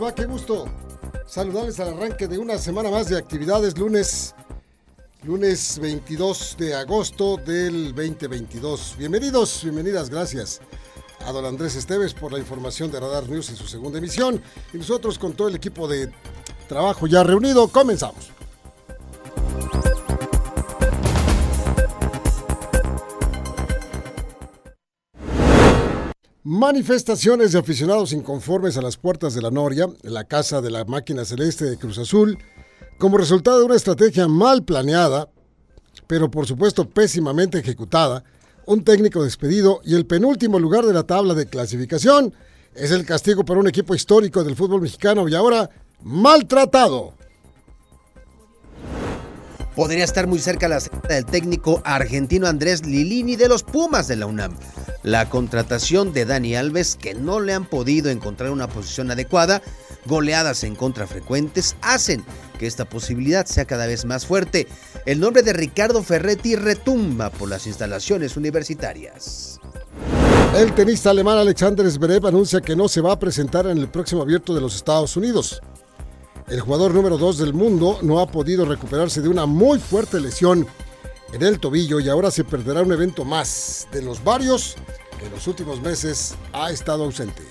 Qué gusto saludarles al arranque de una semana más de actividades. Lunes, lunes 22 de agosto del 2022. Bienvenidos, bienvenidas, gracias a don Andrés Esteves por la información de Radar News en su segunda emisión. Y nosotros con todo el equipo de trabajo ya reunido, comenzamos. Manifestaciones de aficionados inconformes a las puertas de la Noria, la casa de la máquina celeste de Cruz Azul, como resultado de una estrategia mal planeada, pero por supuesto pésimamente ejecutada, un técnico despedido y el penúltimo lugar de la tabla de clasificación es el castigo para un equipo histórico del fútbol mexicano y ahora maltratado. Podría estar muy cerca la del técnico argentino Andrés Lilini de los Pumas de la UNAM. La contratación de Dani Alves, que no le han podido encontrar una posición adecuada, goleadas en contra frecuentes, hacen que esta posibilidad sea cada vez más fuerte. El nombre de Ricardo Ferretti retumba por las instalaciones universitarias. El tenista alemán Alexander Zverev anuncia que no se va a presentar en el próximo abierto de los Estados Unidos. El jugador número 2 del mundo no ha podido recuperarse de una muy fuerte lesión en el tobillo y ahora se perderá un evento más de los varios que en los últimos meses ha estado ausente.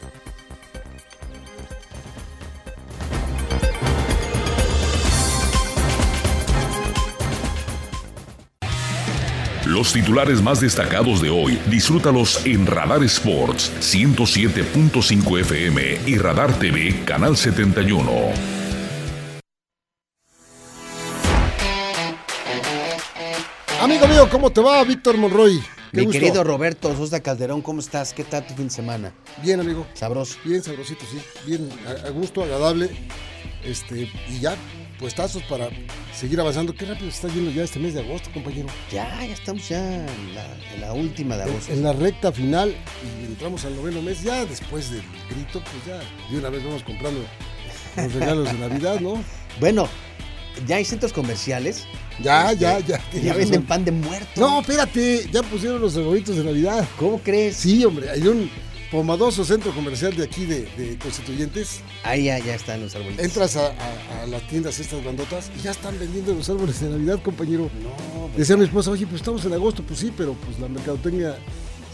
Los titulares más destacados de hoy, disfrútalos en Radar Sports 107.5 FM y Radar TV, Canal 71. Amigo mío, ¿cómo te va, Víctor Monroy? Mi gusto. querido Roberto Sosa Calderón, ¿cómo estás? ¿Qué tal tu fin de semana? Bien, amigo. Sabroso. Bien sabrosito, sí. Bien, a, gusto, agradable. Este, y ya, puestazos para seguir avanzando. Qué rápido se está yendo ya este mes de agosto, compañero. Ya, ya estamos ya en la, en la última de agosto. En la recta final y entramos al noveno mes. Ya después del grito, pues ya de una vez vamos comprando los regalos de Navidad, ¿no? Bueno, ya hay centros comerciales. Ya, este, ya, ya. Ya venden razón. pan de muerto. No, espérate, ya pusieron los arbolitos de Navidad. ¿Cómo crees? Sí, hombre, hay un pomadoso centro comercial de aquí de, de Constituyentes. Ahí ya, ya están los arbolitos. Entras a, a- a las tiendas estas grandotas y ya están vendiendo los árboles de Navidad, compañero. No, pues, Decía mi esposa, oye, pues estamos en agosto, pues sí, pero pues la mercadotecnia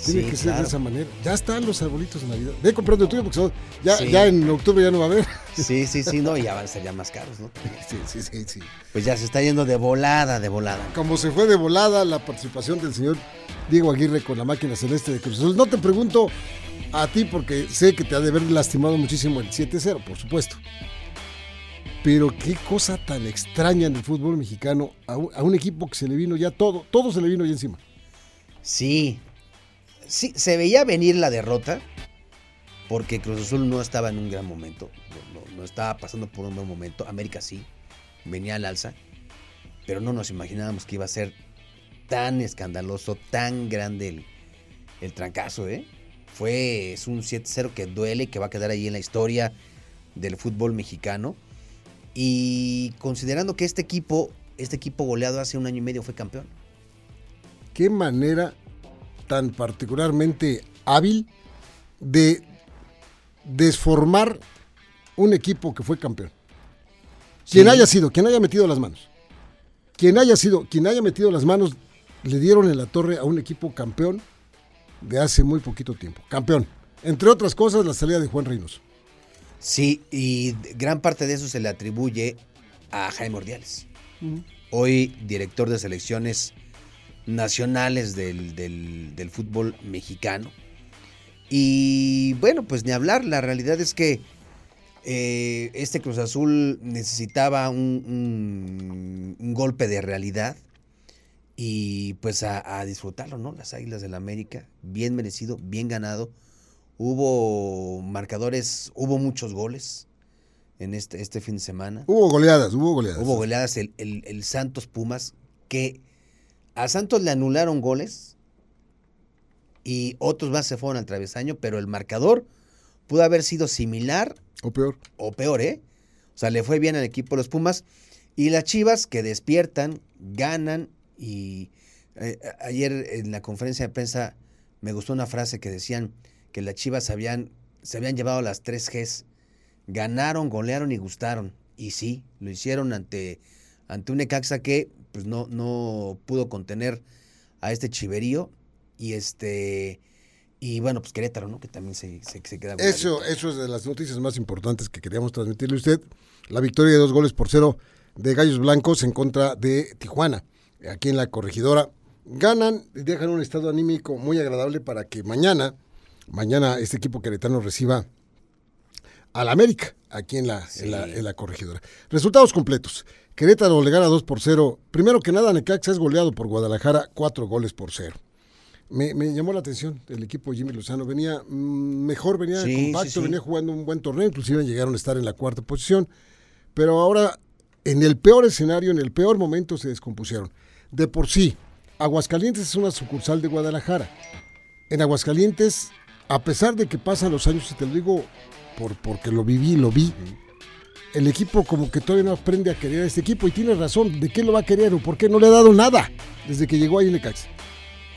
tiene Sí, que ser de esa manera. Ya están los arbolitos de Navidad. Ve comprando el tuyo porque son- ya, Sí. ya en octubre ya no va a haber. sí, sí, sí, no, ya van a ser ya más caros, ¿no? Sí, sí, sí, sí. Pues ya se está yendo de volada, de volada. Como se fue de volada la participación del señor Diego Aguirre con la máquina celeste de Cruz Azul. No te pregunto a ti porque sé que te ha de haber lastimado muchísimo el 7-0, por supuesto. Pero qué cosa tan extraña en el fútbol mexicano a un, a un equipo que se le vino ya todo, todo se le vino ya encima. Sí, sí, se veía venir la derrota porque Cruz Azul no estaba en un gran momento, no, no- no estaba pasando por un buen momento, América sí, venía al alza, pero no nos imaginábamos que iba a ser tan escandaloso, tan grande el, el trancazo, ¿eh? Fue, es un 7-0 que duele, que va a quedar ahí en la historia del fútbol mexicano. Y considerando que este equipo, este equipo goleado hace un año y medio fue campeón. Qué manera tan particularmente hábil de desformar un equipo que fue campeón. Quien Sí. haya sido, quien haya metido las manos. Quien haya sido, quien haya metido las manos, le dieron en la torre a un equipo campeón de hace muy poquito tiempo. Campeón. Entre otras cosas, la salida de Juan Reynoso. Sí, y gran parte de eso se le atribuye a Jaime Ordiales. Hoy director de selecciones nacionales del, del- del fútbol mexicano. Y bueno, pues ni hablar, la realidad es que eh, este Cruz Azul necesitaba un, un- un golpe de realidad y pues a, a disfrutarlo, ¿no? Las Águilas del América, bien merecido, bien ganado. Hubo marcadores, hubo muchos goles en este, este fin de semana. Hubo goleadas, hubo goleadas. Hubo goleadas el, el- el Santos Pumas, que a Santos le anularon goles y otros más se fueron al travesaño, pero el marcador pudo haber sido similar O peor. o peor, ¿eh? O sea, le fue bien al equipo de los Pumas. Y las Chivas que despiertan, ganan y eh, ayer en la conferencia de prensa me gustó una frase que decían que las Chivas habían, se habían llevado las tres Gs. Ganaron, golearon y gustaron. Y sí, lo hicieron ante, ante un Necaxa que pues no, no pudo contener a este chiverío. Y este y bueno, pues Querétaro, ¿no? Que también se, se, se queda Eso, eso es de las noticias más importantes que queríamos transmitirle a usted. La victoria de dos goles por cero de Gallos Blancos en contra de Tijuana, aquí en la corregidora. Ganan y dejan un estado anímico muy agradable para que mañana, mañana este equipo queretano reciba al América, aquí en la, en, la, Sí. en la corregidora. Resultados completos. Querétaro le gana 2 por 0. Primero que nada, Necaxa es goleado por Guadalajara, 4 goles por 0. Me, me llamó la atención el equipo Jimmy Lozano. Venía mm, mejor, venía Sí, compacto, sí. venía jugando un buen torneo, inclusive llegaron a estar en la cuarta posición. Pero ahora, en el peor escenario, en el peor momento, se descompusieron. De por sí, Aguascalientes es una sucursal de Guadalajara. En Aguascalientes, a pesar de que pasan los años, y te lo digo por, porque lo viví, lo vi, el equipo como que todavía no aprende a querer a este equipo y tiene razón, ¿de qué lo va a querer o por qué no le ha dado nada desde que llegó ahí Necaxa?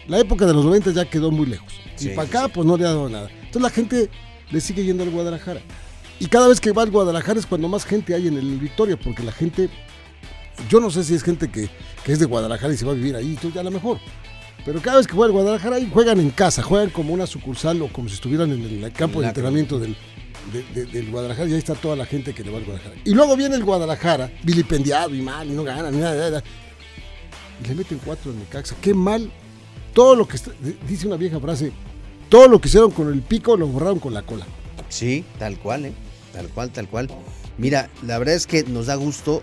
La época de los 90 ya quedó muy lejos. Sí, y para acá, sí. pues no le ha dado nada. Entonces la gente le sigue yendo al Guadalajara. Y cada vez que va al Guadalajara es cuando más gente hay en el Victoria, porque la gente, yo no sé si es gente que, que es de Guadalajara y se va a vivir ahí, entonces ya a lo mejor. Pero cada vez que juega al Guadalajara ahí juegan en casa, juegan como una sucursal o como si estuvieran en el campo de entrenamiento del, de- de- del Guadalajara y ahí está toda la gente que le va al Guadalajara. Y luego viene el Guadalajara, vilipendiado y mal, y no gana, ni nada, nada, nada. Y le meten cuatro en Necaxa. Qué mal. Todo lo que dice una vieja frase, todo lo que hicieron con el pico lo borraron con la cola. Sí, tal cual, ¿eh? Tal cual, tal cual. Mira, la verdad es que nos da gusto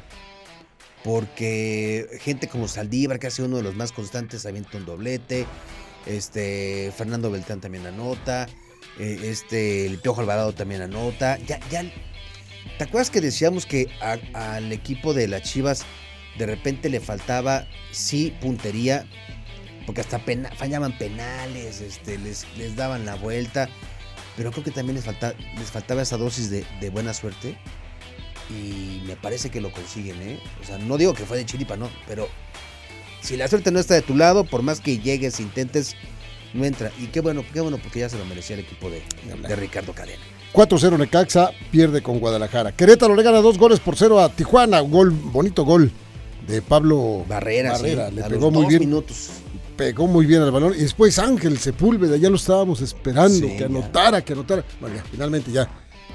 porque gente como Saldívar, que ha sido uno de los más constantes, avienta un doblete. Este, Fernando Beltrán también anota. Eh, este, el Piojo Alvarado también anota. Ya. ¿Te acuerdas que decíamos que al equipo de las Chivas de repente le faltaba, sí, puntería? Porque hasta fallaban penales, este, les, les daban la vuelta pero creo que también les, les faltaba esa dosis de, de buena suerte y me parece que lo consiguen, ¿eh? O sea, no digo que fue de chiripa, no, pero si la suerte no está de tu lado, por más que llegues, intentes, no entra. Y qué bueno, qué bueno, porque ya se lo merecía el equipo de, de Ricardo Cadena. 4-0 Necaxa, pierde con Guadalajara. Querétaro le gana dos goles por cero a Tijuana. Gol, bonito gol de Pablo Barrera, Barrera. sí, le pegó muy bien. minutos. Pegó muy bien al balón. Y después Ángel Sepúlveda, ya lo estábamos esperando, Sí, que ya. anotara, que anotara. Bueno, ya, finalmente ya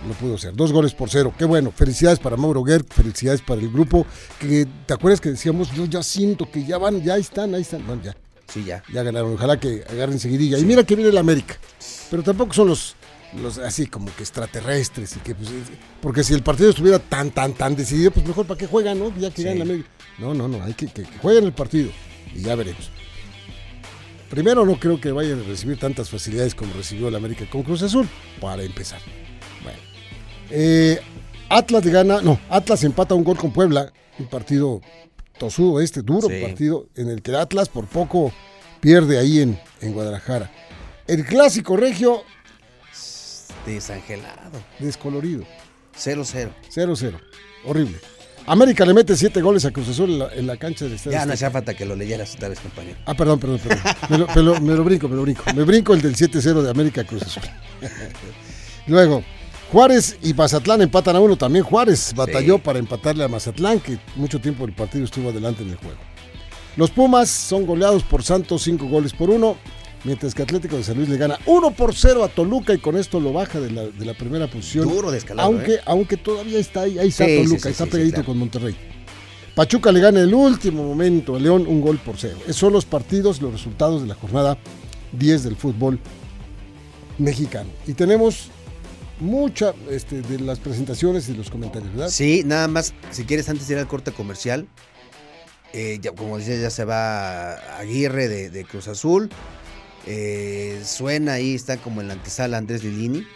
lo pudo hacer. Dos goles por cero. Qué bueno. Felicidades para Mauro Guerr, felicidades para el grupo. Que te acuerdas que decíamos, yo ya siento que ya van, ya están, ahí están. Bueno, ya, Sí, ya. ya ganaron. Ojalá que agarren seguidilla. Y mira que viene el América. Pero tampoco son los, los así como que extraterrestres. Y que, pues, es- porque si el partido estuviera tan, tan, tan decidido, pues mejor para qué juegan, ¿no? Ya que Sí. ganan el América. No, no, no. Hay que, que, que jueguen el partido. Y ya veremos. Primero, no creo que vayan a recibir tantas facilidades como recibió el América con Cruz Azul, para empezar. Bueno. Eh, Atlas gana, no, Atlas empata un gol con Puebla, un partido tosudo este, duro Sí. partido, en el que Atlas por poco pierde ahí en, en Guadalajara. El clásico regio, Desangelado. descolorido, 0-0. 0-0, horrible. América le mete siete goles a Cruz Azul en la, en la cancha del Estadio Ya no hacía falta que lo leyeras esta vez, compañero. Ah, perdón, perdón, perdón. Me lo, me lo- me lo brinco, me lo brinco. Me brinco el del 7-0 de América Cruz Azul. Luego, Juárez y Mazatlán empatan a uno. También Juárez batalló Sí. para empatarle a Mazatlán, que mucho tiempo el partido estuvo adelante en el juego. Los Pumas son goleados por Santos, cinco goles por uno. Mientras que Atlético de San Luis le gana 1 por 0 a Toluca y con esto lo baja de la, de la primera posición. Duro descalabro, Aunque, ¿eh? aunque todavía está ahí, ahí está Sí, Toluca, sí, está sí, pegadito claro. con Monterrey. Pachuca le gana en el último momento a León un gol por cero. Esos son los partidos, los resultados de la jornada 10 del fútbol mexicano. Y tenemos mucha este, de las presentaciones y los comentarios, ¿verdad? Sí, nada más, si quieres antes de ir al corte comercial, eh, ya, como decía, ya se va Aguirre de, de Cruz Azul. Eh, suena ahí, está como en la antesala Andrés Lilini,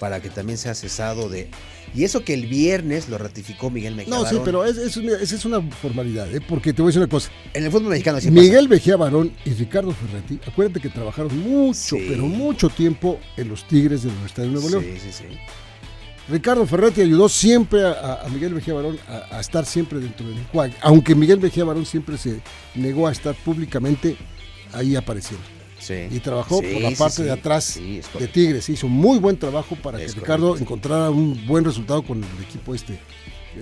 para que también sea cesado de... Y eso que el viernes lo ratificó Miguel Mejía No, sí, Barón. pero es, es una, esa es una formalidad, ¿eh? porque te voy a decir una cosa. En el fútbol mexicano sí Miguel Mejía Barón y Ricardo Ferretti, acuérdate que trabajaron mucho, Sí. pero mucho tiempo en los Tigres de la Universidad de Nuevo. León. Sí, sí, sí. Ricardo Ferretti ayudó siempre a, a Miguel Mejía Barón a, a estar siempre dentro del enjuague, aunque Miguel Mejía Barón siempre se negó a estar públicamente ahí apareciendo. Sí. Y trabajó Sí, por la parte sí. de atrás de. Tigres. Hizo muy buen trabajo para Es que Ricardo correcto. encontrara un buen resultado con el equipo este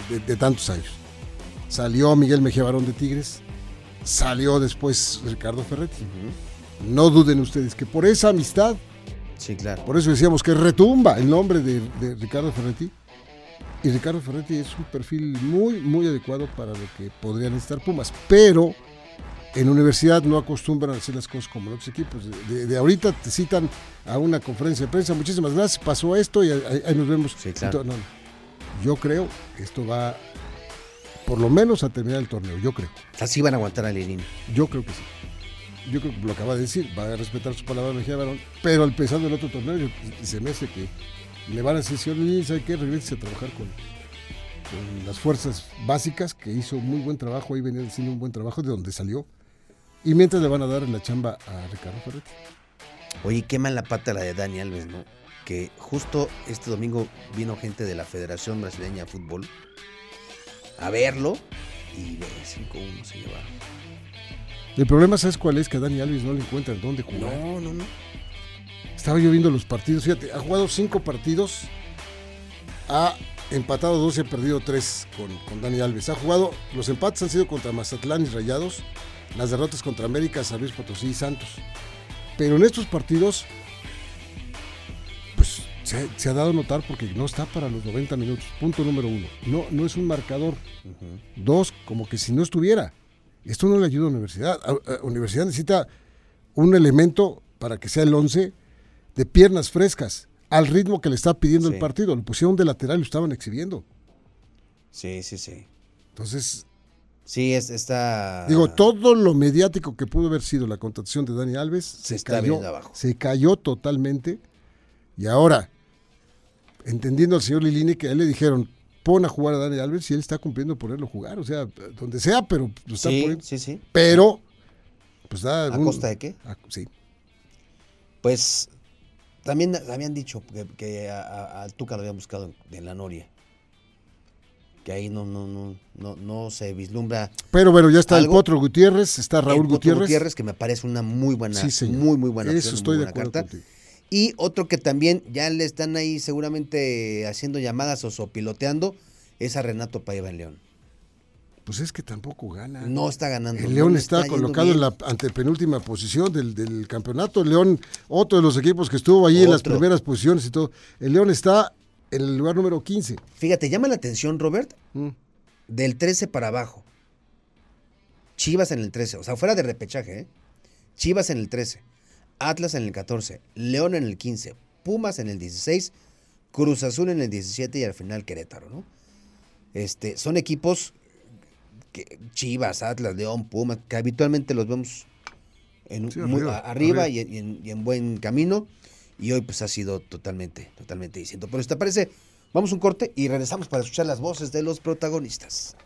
de, de tantos años. Salió Miguel Mejía Barón de Tigres, salió después Ricardo Ferretti. No duden ustedes que por esa amistad, Sí, claro. por eso decíamos que retumba el nombre de, de Ricardo Ferretti. Y Ricardo Ferretti es un perfil muy, muy adecuado para lo que podrían estar Pumas. Pero en universidad no acostumbran a hacer las cosas como en otros equipos. De, ahorita te citan a una conferencia de prensa. Muchísimas gracias, pasó esto y ahí, nos vemos. Sí, claro. Entonces, no, no. yo creo que esto va por lo menos a terminar el torneo. Yo creo. Así van a aguantar a Lilini. Yo creo que sí. Yo creo que lo acaba de decir, va a respetar su palabra Mejía Barón, pero al pesar del otro torneo, se me hace que le van a decir, Lilini, ¿sabe qué? Regrese a trabajar con, las fuerzas básicas, que hizo muy buen trabajo, ahí venía haciendo un buen trabajo de donde salió, y mientras le van a dar la chamba a Ricardo Ferretti. Oye, qué mala pata la de Dani Alves, ¿no? Que justo este domingo vino gente de la Federación Brasileña de Fútbol a verlo y ve, 5-1 se lleva. El problema, ¿sabes cuál es? Que a Dani Alves no le encuentran dónde jugar. No, no, no. Estaba yo viendo los partidos, fíjate, ha jugado cinco partidos, ha empatado dos y ha perdido tres con, con Dani Alves. Ha jugado, los empates han sido contra Mazatlán y Rayados, las derrotas contra América, San Luis Potosí y Santos. Pero en estos partidos, pues se, ha- se ha dado a notar porque no está para los 90 minutos. Punto número uno. No, no es un marcador. Dos, como que si no estuviera. Esto no le ayuda a la universidad. Universidad necesita un elemento para que sea el 11 de piernas frescas, al ritmo que le está pidiendo Sí. el partido. Lo pusieron de lateral y lo estaban exhibiendo. Sí, sí, sí. Entonces, Sí, es, está. digo, todo lo mediático que pudo haber sido la contratación de Dani Alves se, está cayó, abajo. se cayó totalmente. Y ahora, entendiendo al señor Lilini que a él le dijeron, pon a jugar a Dani Alves y él está cumpliendo ponerlo a jugar, o sea, donde sea, pero lo está Sí, poniendo. sí, sí. Pero, pues da... ¿A costa de qué? a- sí. Pues también habían dicho que, que a, Tuca lo habían buscado en, la Noria. Que ahí no, no, no, no, no se vislumbra. Pero bueno, ya está Algo- el Potro Gutiérrez, está Raúl el Potro Gutiérrez. Gutiérrez, que me parece una muy buena, Sí, muy, muy buena Eso opción, muy estoy de buena acuerdo carta. contigo. Y otro que también ya le están ahí seguramente haciendo llamadas o sopiloteando es a Renato Paiva en León. Pues es que tampoco gana. No está ganando. El León le está, yendo colocado en la antepenúltima posición del, del campeonato. El León, otro de los equipos que estuvo ahí en las primeras posiciones y todo. El León está en el lugar número 15. Fíjate, llama la atención, Robert, Mm. del 13 para abajo. Chivas en el 13, o sea, fuera de repechaje, ¿eh? Chivas en el 13, Atlas en el 14, León en el 15, Pumas en el 16, Cruz Azul en el 17 y al final Querétaro, ¿no? Este, son equipos que Chivas, Atlas, León, Pumas, que habitualmente los vemos en, Sí, muy- arriba, a- arriba, arriba. Y, y en, y en buen camino. Y hoy pues ha sido totalmente, totalmente distinto. Pero si te parece, vamos a un corte y regresamos para escuchar las voces de los protagonistas.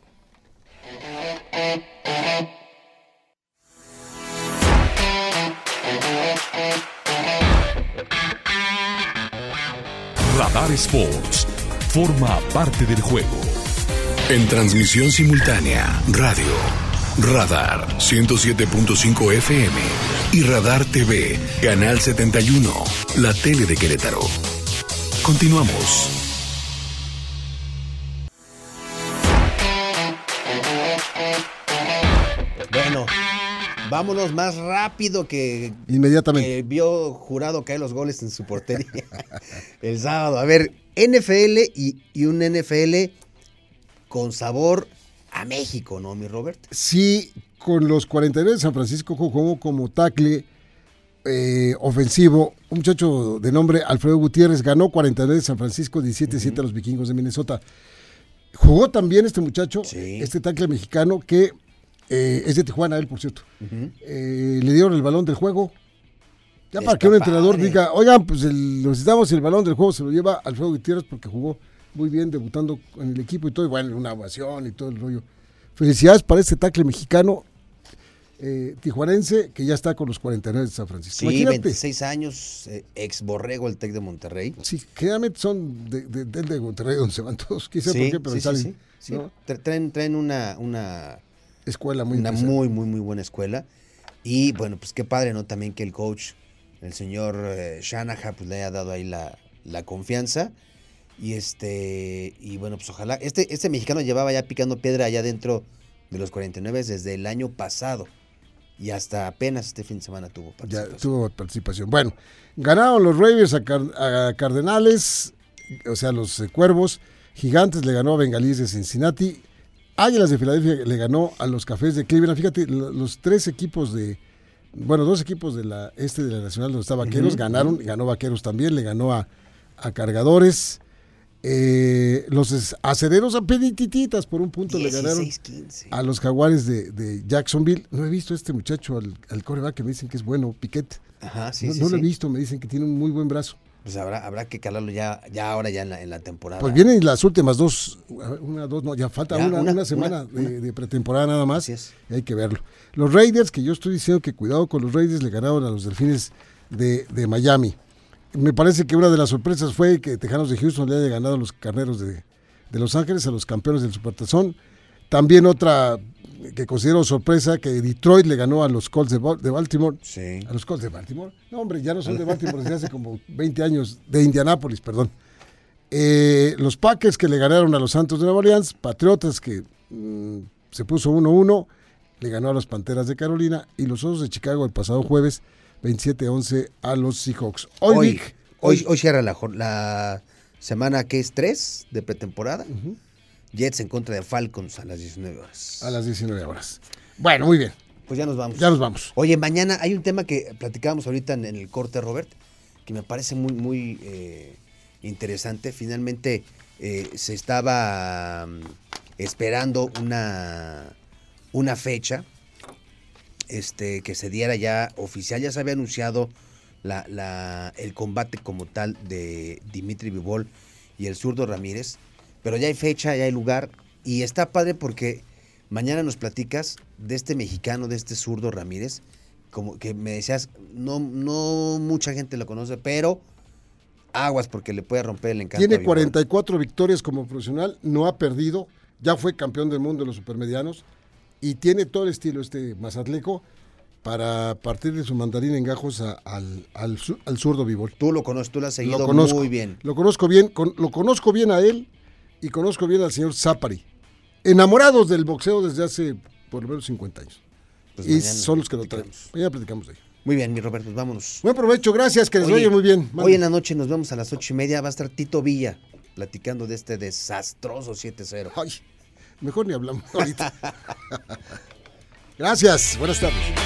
Radar Sports forma parte del juego. En transmisión simultánea, radio, Radar 107.5 FM y Radar TV, Canal 71, la tele de Querétaro. Continuamos. Vámonos más rápido que, Inmediatamente. que vio jurado caer los goles en su portería el sábado. A ver, NFL y, y un NFL con sabor a México, ¿no, mi Robert? Sí, con los 49 de San Francisco jugó como tackle eh, ofensivo. Un muchacho de nombre Alfredo Gutiérrez ganó 49 de San Francisco, 17-7 a los vikingos de Minnesota. Jugó también este muchacho, Sí. este tackle mexicano que eh, es de Tijuana, él por cierto. Eh, le dieron el balón del juego Ya para que un entrenador diga, oigan, pues el, necesitamos el balón del juego, se lo lleva Alfredo Gutiérrez porque jugó muy bien debutando en el equipo y todo, y bueno, una ovación y todo el rollo. Felicidades para este tackle mexicano eh, tijuanense que ya está con los 49 de San Francisco. Sí, 26 años, eh, ex borrego el Tec de Monterrey. Sí, generalmente son de, de, de, Monterrey donde se van todos, quizá por qué, pero sí, salen, sí, traen, traen una, una escuela muy Una muy, muy, muy buena escuela. Y bueno, pues qué padre, ¿no? También que el coach, el señor eh, Shanahan, pues le haya dado ahí la, la confianza. Y este, y bueno, pues ojalá. Este, este mexicano llevaba ya picando piedra allá dentro de los 49 desde el año pasado. Y hasta apenas este fin de semana tuvo participación. Ya tuvo participación. Bueno, ganaron los Raiders a, Cardenales, o sea, los eh, Cuervos. Gigantes le ganó a Bengalíes de Cincinnati. Águilas de Filadelfia le ganó a los Cafés de Cleveland. Fíjate, los tres equipos de, bueno, dos equipos de la este de la Nacional donde está Vaqueros ganaron, ganó Vaqueros también, le ganó a, a Cargadores. Eh, los acereros a peditititas por un punto le ganaron a los jaguares de, Jacksonville. No he visto a este muchacho, al, al coreback que me dicen que es bueno, Piquet. Ajá, sí, no, sí, no lo he visto, me dicen que tiene un muy buen brazo. Pues habrá, habrá que calarlo ya, ya ahora, ya en la, temporada. Pues vienen las últimas dos, una, dos, no, ya falta una, una, semana de, pretemporada nada más. es. Y hay que verlo. Los Raiders, que yo estoy diciendo que cuidado con los Raiders, le ganaron a los Delfines de, de Miami me parece que una de las sorpresas fue que Tejanos de Houston le haya ganado a los carneros de, Los Ángeles, a los campeones del Supertazón. También otra que considero sorpresa, que Detroit le ganó a los Colts de, Baltimore. Sí. A los Colts de Baltimore. No, hombre, ya no son de Baltimore desde hace como 20 años, de Indianápolis, perdón. Eh, los Packers que le ganaron a los Santos de Nueva Orleans, Patriotas que mm, se puso 1-1, le ganó a los Panteras de Carolina y los Osos de Chicago el pasado jueves 27-11 a los Seahawks. Hoy, hoy, hoy, cierra la, la, semana que es 3 de pretemporada. Jets en contra de Falcons a las 19 horas. A las 19 horas. Bueno, muy bien. Pues ya nos vamos. Ya nos vamos. Oye, mañana hay un tema que platicábamos ahorita en, el corte, Robert, que me parece muy, muy eh, interesante. Finalmente eh, se estaba mm, esperando una, una fecha este, que se diera ya oficial. Ya se había anunciado la, el combate como tal de Dimitri Vivol y el zurdo Ramírez, pero ya hay fecha, ya hay lugar y está padre porque mañana nos platicas de este mexicano, de este zurdo Ramírez, como que me decías, no, no mucha gente lo conoce, pero aguas porque le puede romper el encanto. Tiene 44 victorias como profesional, no ha perdido, ya fue campeón del mundo de los supermedianos y tiene todo el estilo este Mazatleco para partir de su mandarín en gajos al, al, zurdo Vivol. Tú lo conoces, tú lo has seguido muy bien. Lo conozco bien, lo conozco bien a él y conozco bien al señor Zapari. Enamorados del boxeo desde hace por lo menos 50 años. Pues y son los que lo traemos. Mañana platicamos de ello. Muy bien, mi Roberto, vámonos. Buen provecho, gracias, que les vaya muy bien. Hoy en la noche nos vemos a las ocho y media. Va a estar Tito Villa platicando de este desastroso 7-0. Ay. Mejor ni hablamos ahorita. Gracias, buenas tardes.